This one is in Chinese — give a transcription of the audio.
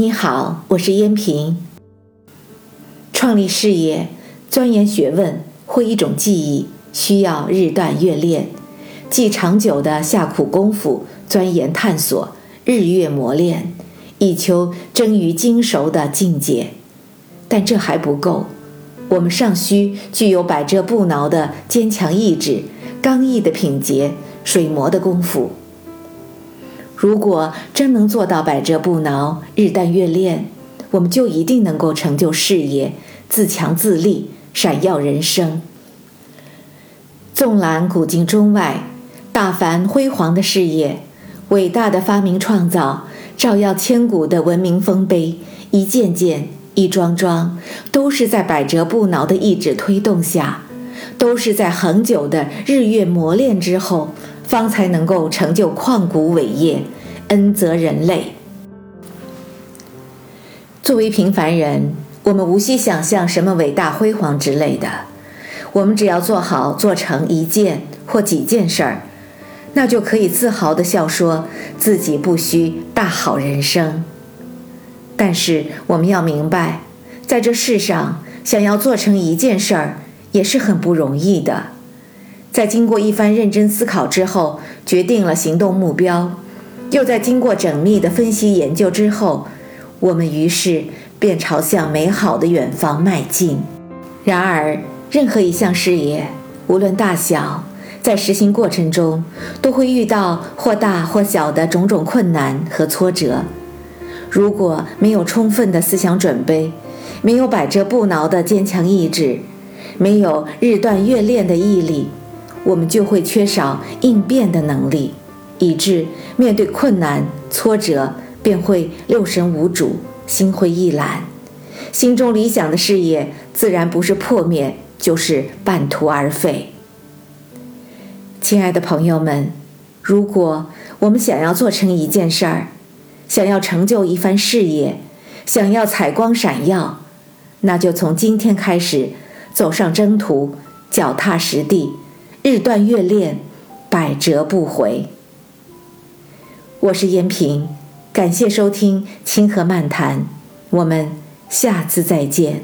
你好，我是燕平。创立事业、钻研学问或一种技艺，需要日锻月练，既长久的下苦功夫钻研探索，日月磨练，以求臻于精熟的境界。但这还不够，我们尚需具有百折不挠的坚强意志、刚毅的品节、水磨的功夫。如果真能做到百折不挠、日淡月练，我们就一定能够成就事业、自强自立、闪耀人生。纵览古今中外，大凡辉煌的事业、伟大的发明创造、照耀千古的文明丰碑，一件件、一桩桩，都是在百折不挠的意志推动下，都是在恒久的日月磨练之后。方才能够成就旷古伟业，恩泽人类。作为平凡人，我们无需想象什么伟大辉煌之类的，我们只要做好做成一件或几件事儿，那就可以自豪地笑说自己不需大好人生。但是我们要明白，在这世上，想要做成一件事儿也是很不容易的。在经过一番认真思考之后，决定了行动目标，又在经过缜密的分析研究之后，我们于是便朝向美好的远方迈进。然而，任何一项事业，无论大小，在实行过程中都会遇到或大或小的种种困难和挫折。如果没有充分的思想准备，没有百折不挠的坚强意志，没有日锻月练的毅力，我们就会缺少应变的能力，以致面对困难挫折便会六神无主、心灰意懒，心中理想的事业自然不是破灭，就是半途而废。亲爱的朋友们，如果我们想要做成一件事儿，想要成就一番事业，想要采光闪耀，那就从今天开始走上征途，脚踏实地。日断月练，百折不回。我是燕平，感谢收听《清河漫谈》，我们下次再见。